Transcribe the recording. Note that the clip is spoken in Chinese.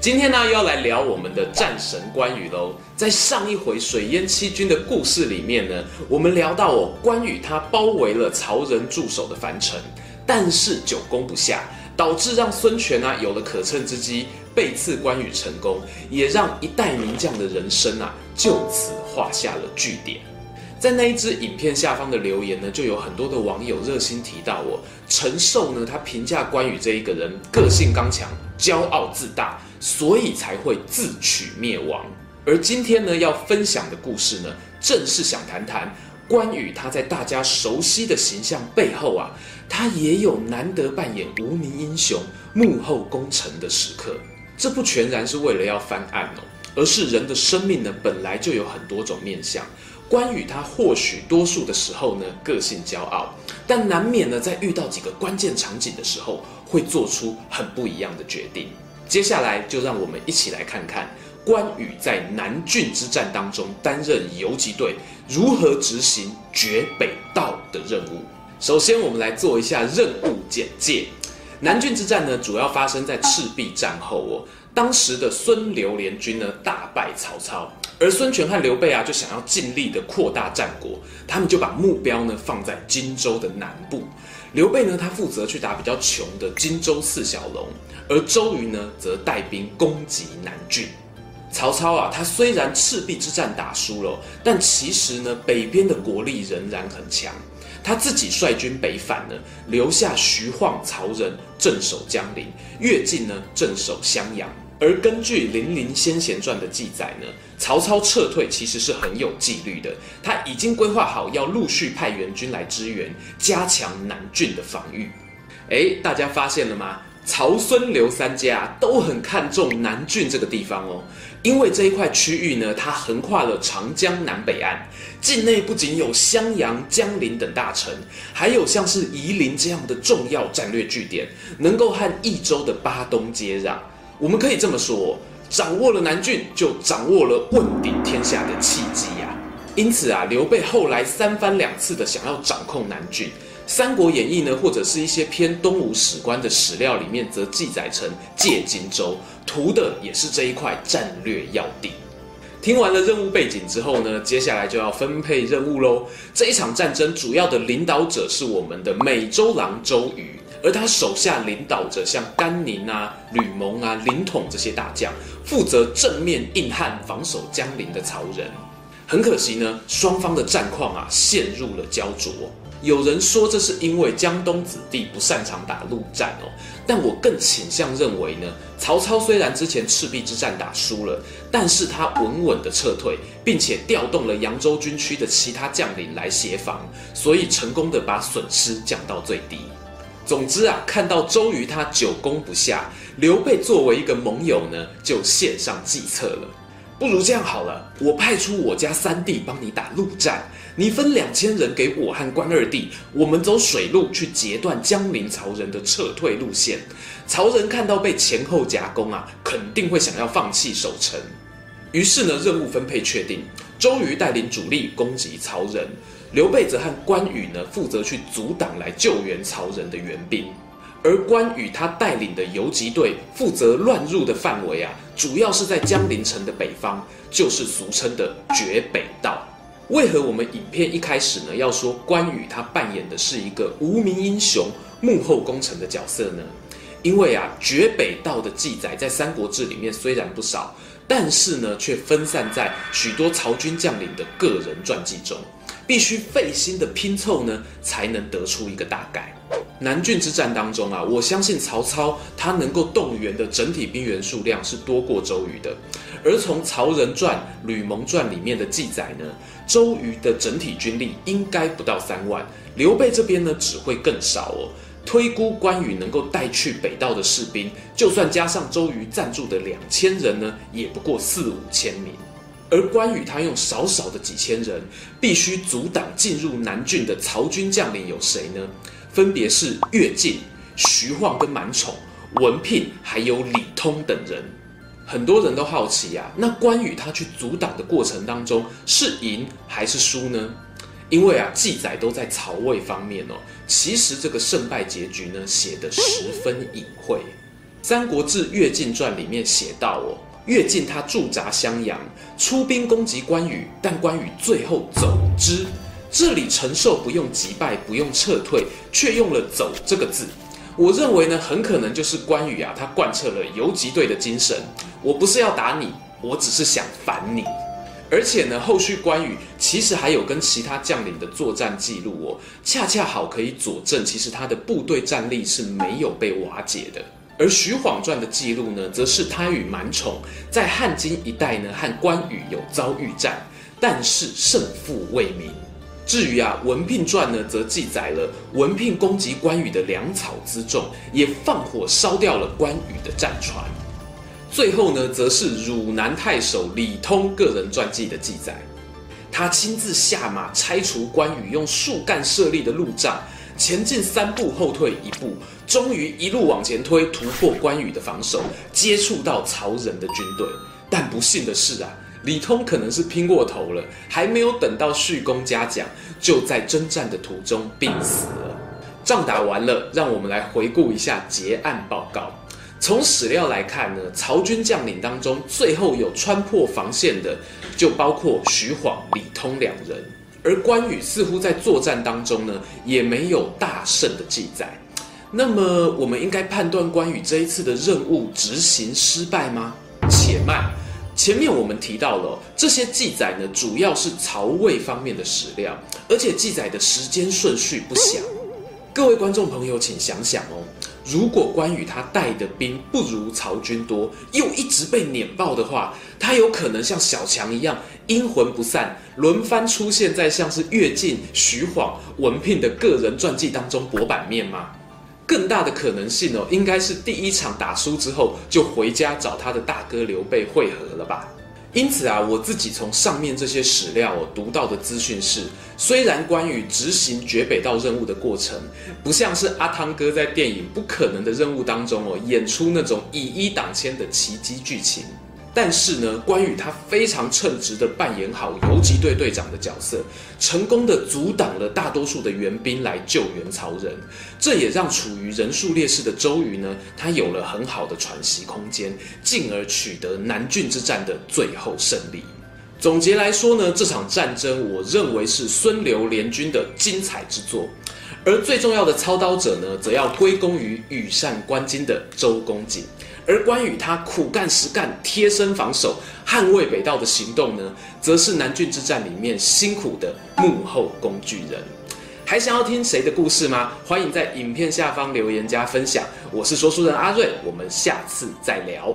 今天呢，又要来聊我们的战神关羽喽。在上一回水淹七军的故事里面呢，我们聊到哦，关羽他包围了曹仁驻守的樊城，但是久攻不下，导致让孙权啊有了可乘之机，背刺关羽成功，也让一代名将的人生啊就此画下了句点。在那一支影片下方的留言呢，就有很多的网友热心提到哦，陈寿呢，他评价关羽这一个人个性刚强，骄傲自大。所以才会自取灭亡。而今天呢，要分享的故事呢，正是想谈谈关羽他在大家熟悉的形象背后啊，他也有难得扮演无名英雄、幕后功臣的时刻。这不全然是为了要翻案哦，而是人的生命呢，本来就有很多种面相。关羽他或许多数的时候呢，个性骄傲，但难免呢，在遇到几个关键场景的时候，会做出很不一样的决定。接下来就让我们一起来看看关羽在南郡之战当中担任游击队如何执行绝北道的任务。首先，我们来做一下任务简介。南郡之战呢，主要发生在赤壁战后哦。当时的孙刘联军呢，大败曹操，而孙权和刘备啊，就想要尽力的扩大战果，他们就把目标呢放在荆州的南部。刘备呢，他负责去打比较穷的荆州四小龙，而周瑜呢，则带兵攻击南郡。曹操啊，他虽然赤壁之战打输了，但其实呢，北边的国力仍然很强。他自己率军北返呢，留下徐晃、曹仁镇守江陵，乐进呢镇守襄阳。而根据《零陵先贤传》的记载呢，曹操撤退其实是很有纪律的，他已经规划好要陆续派援军来支援，加强南郡的防御。诶，大家发现了吗？曹、孙、刘三家都很看重南郡这个地方哦，因为这一块区域呢，它横跨了长江南北岸，境内不仅有襄阳、江陵等大城，还有像是夷陵这样的重要战略据点，能够和益州的巴东接壤。我们可以这么说，掌握了南郡，就掌握了问鼎天下的契机呀。因此啊，刘备后来三番两次的想要掌控南郡，《三国演义》呢，或者是一些偏东吴史官的史料里面，则记载成借荆州，图的也是这一块战略要地。听完了任务背景之后呢，接下来就要分配任务喽。这一场战争主要的领导者是我们的美周郎周瑜。而他手下领导着像甘宁啊、吕蒙啊、凌统这些大将，负责正面硬汉防守江陵的曹仁。很可惜呢，双方的战况啊陷入了胶着。有人说这是因为江东子弟不擅长打陆战哦，但我更倾向认为呢，曹操虽然之前赤壁之战打输了，但是他稳稳的撤退，并且调动了扬州军区的其他将领来协防，所以成功的把损失降到最低。总之啊，看到周瑜他久攻不下，刘备作为一个盟友呢，就献上计策了。不如这样好了，我派出我家三弟帮你打陆战，你分两千人给我和关二弟，我们走水路去截断江陵曹仁的撤退路线。曹仁看到被前后夹攻啊，肯定会想要放弃守城。于是呢，任务分配确定，周瑜带领主力攻击曹仁。刘备则和关羽呢，负责去阻挡来救援曹仁的援兵，而关羽他带领的游击队负责乱入的范围啊，主要是在江陵城的北方，就是俗称的绝北道。为何我们影片一开始呢，要说关羽他扮演的是一个无名英雄、幕后功臣的角色呢？因为啊，绝北道的记载在《三国志》里面虽然不少，但是呢，却分散在许多曹军将领的个人传记中。必须费心的拼凑呢，才能得出一个大概。南郡之战当中啊，我相信曹操他能够动员的整体兵员数量是多过周瑜的。而从《曹仁传》《吕蒙传》里面的记载呢，周瑜的整体军力应该不到三万，刘备这边呢只会更少哦。推估关羽能够带去北道的士兵，就算加上周瑜赞助的两千人呢，也不过四五千名。而关羽他用少少的几千人，必须阻挡进入南郡的曹军将领有谁呢？分别是乐进、徐晃跟满宠、文聘，还有李通等人。很多人都好奇呀、啊，那关羽他去阻挡的过程当中是赢还是输呢？因为啊，记载都在曹魏方面哦。其实这个胜败结局呢，写得十分隐晦。《三国志·乐进传》里面写到哦，越进他驻扎襄阳，出兵攻击关羽，但关羽最后走之。这里陈寿不用击败，不用撤退，却用了“走”这个字。我认为呢，很可能就是关羽啊，他贯彻了游击队的精神。我不是要打你，我只是想反你。而且呢，后续关羽其实还有跟其他将领的作战记录哦，恰恰好可以佐证，其实他的部队战力是没有被瓦解的。而徐晃传的记录呢，则是他与满宠在汉津一带呢，和关羽有遭遇战，但是胜负未明。至于啊，文聘传呢，则记载了文聘攻击关羽的粮草辎重，也放火烧掉了关羽的战船。最后呢，则是汝南太守李通个人传记的记载，他亲自下马拆除关羽用树干设立的路障，前进三步，后退一步，终于一路往前推，突破关羽的防守，接触到曹仁的军队。但不幸的是啊，李通可能是拼过头了，还没有等到叙功嘉奖，就在征战的途中病死了。仗打完了，让我们来回顾一下结案报告。从史料来看呢，曹军将领当中最后有穿破防线的，就包括徐晃、李通两人。而关羽似乎在作战当中呢，也没有大胜的记载。那么，我们应该判断关羽这一次的任务执行失败吗？且慢，前面我们提到了这些记载呢，主要是曹魏方面的史料，而且记载的时间顺序不详。各位观众朋友，请想想哦。如果关羽他带的兵不如曹军多，又一直被碾爆的话，他有可能像小强一样阴魂不散，轮番出现在像是乐进、徐晃、文聘的个人传记当中博版面吗？更大的可能性哦，应该是第一场打输之后就回家找他的大哥刘备会合了吧。因此啊，我自己从上面这些史料我读到的资讯是，虽然关羽执行绝北道任务的过程，不像是阿汤哥在电影《不可能的任务》当中哦演出那种以一挡千的奇迹剧情。但是呢，关羽他非常称职的扮演好游击队队长的角色，成功的阻挡了大多数的援兵来救援曹仁，这也让处于人数劣势的周瑜呢，他有了很好的喘息空间，进而取得南郡之战的最后胜利。总结来说呢，这场战争我认为是孙刘联军的精彩之作，而最重要的操刀者呢，则要归功于羽扇纶巾的周公瑾。而关羽他苦干实干、贴身防守、捍卫北道的行动呢，则是南郡之战里面辛苦的幕后工具人。还想要听谁的故事吗？欢迎在影片下方留言加分享。我是说书人阿瑞，我们下次再聊。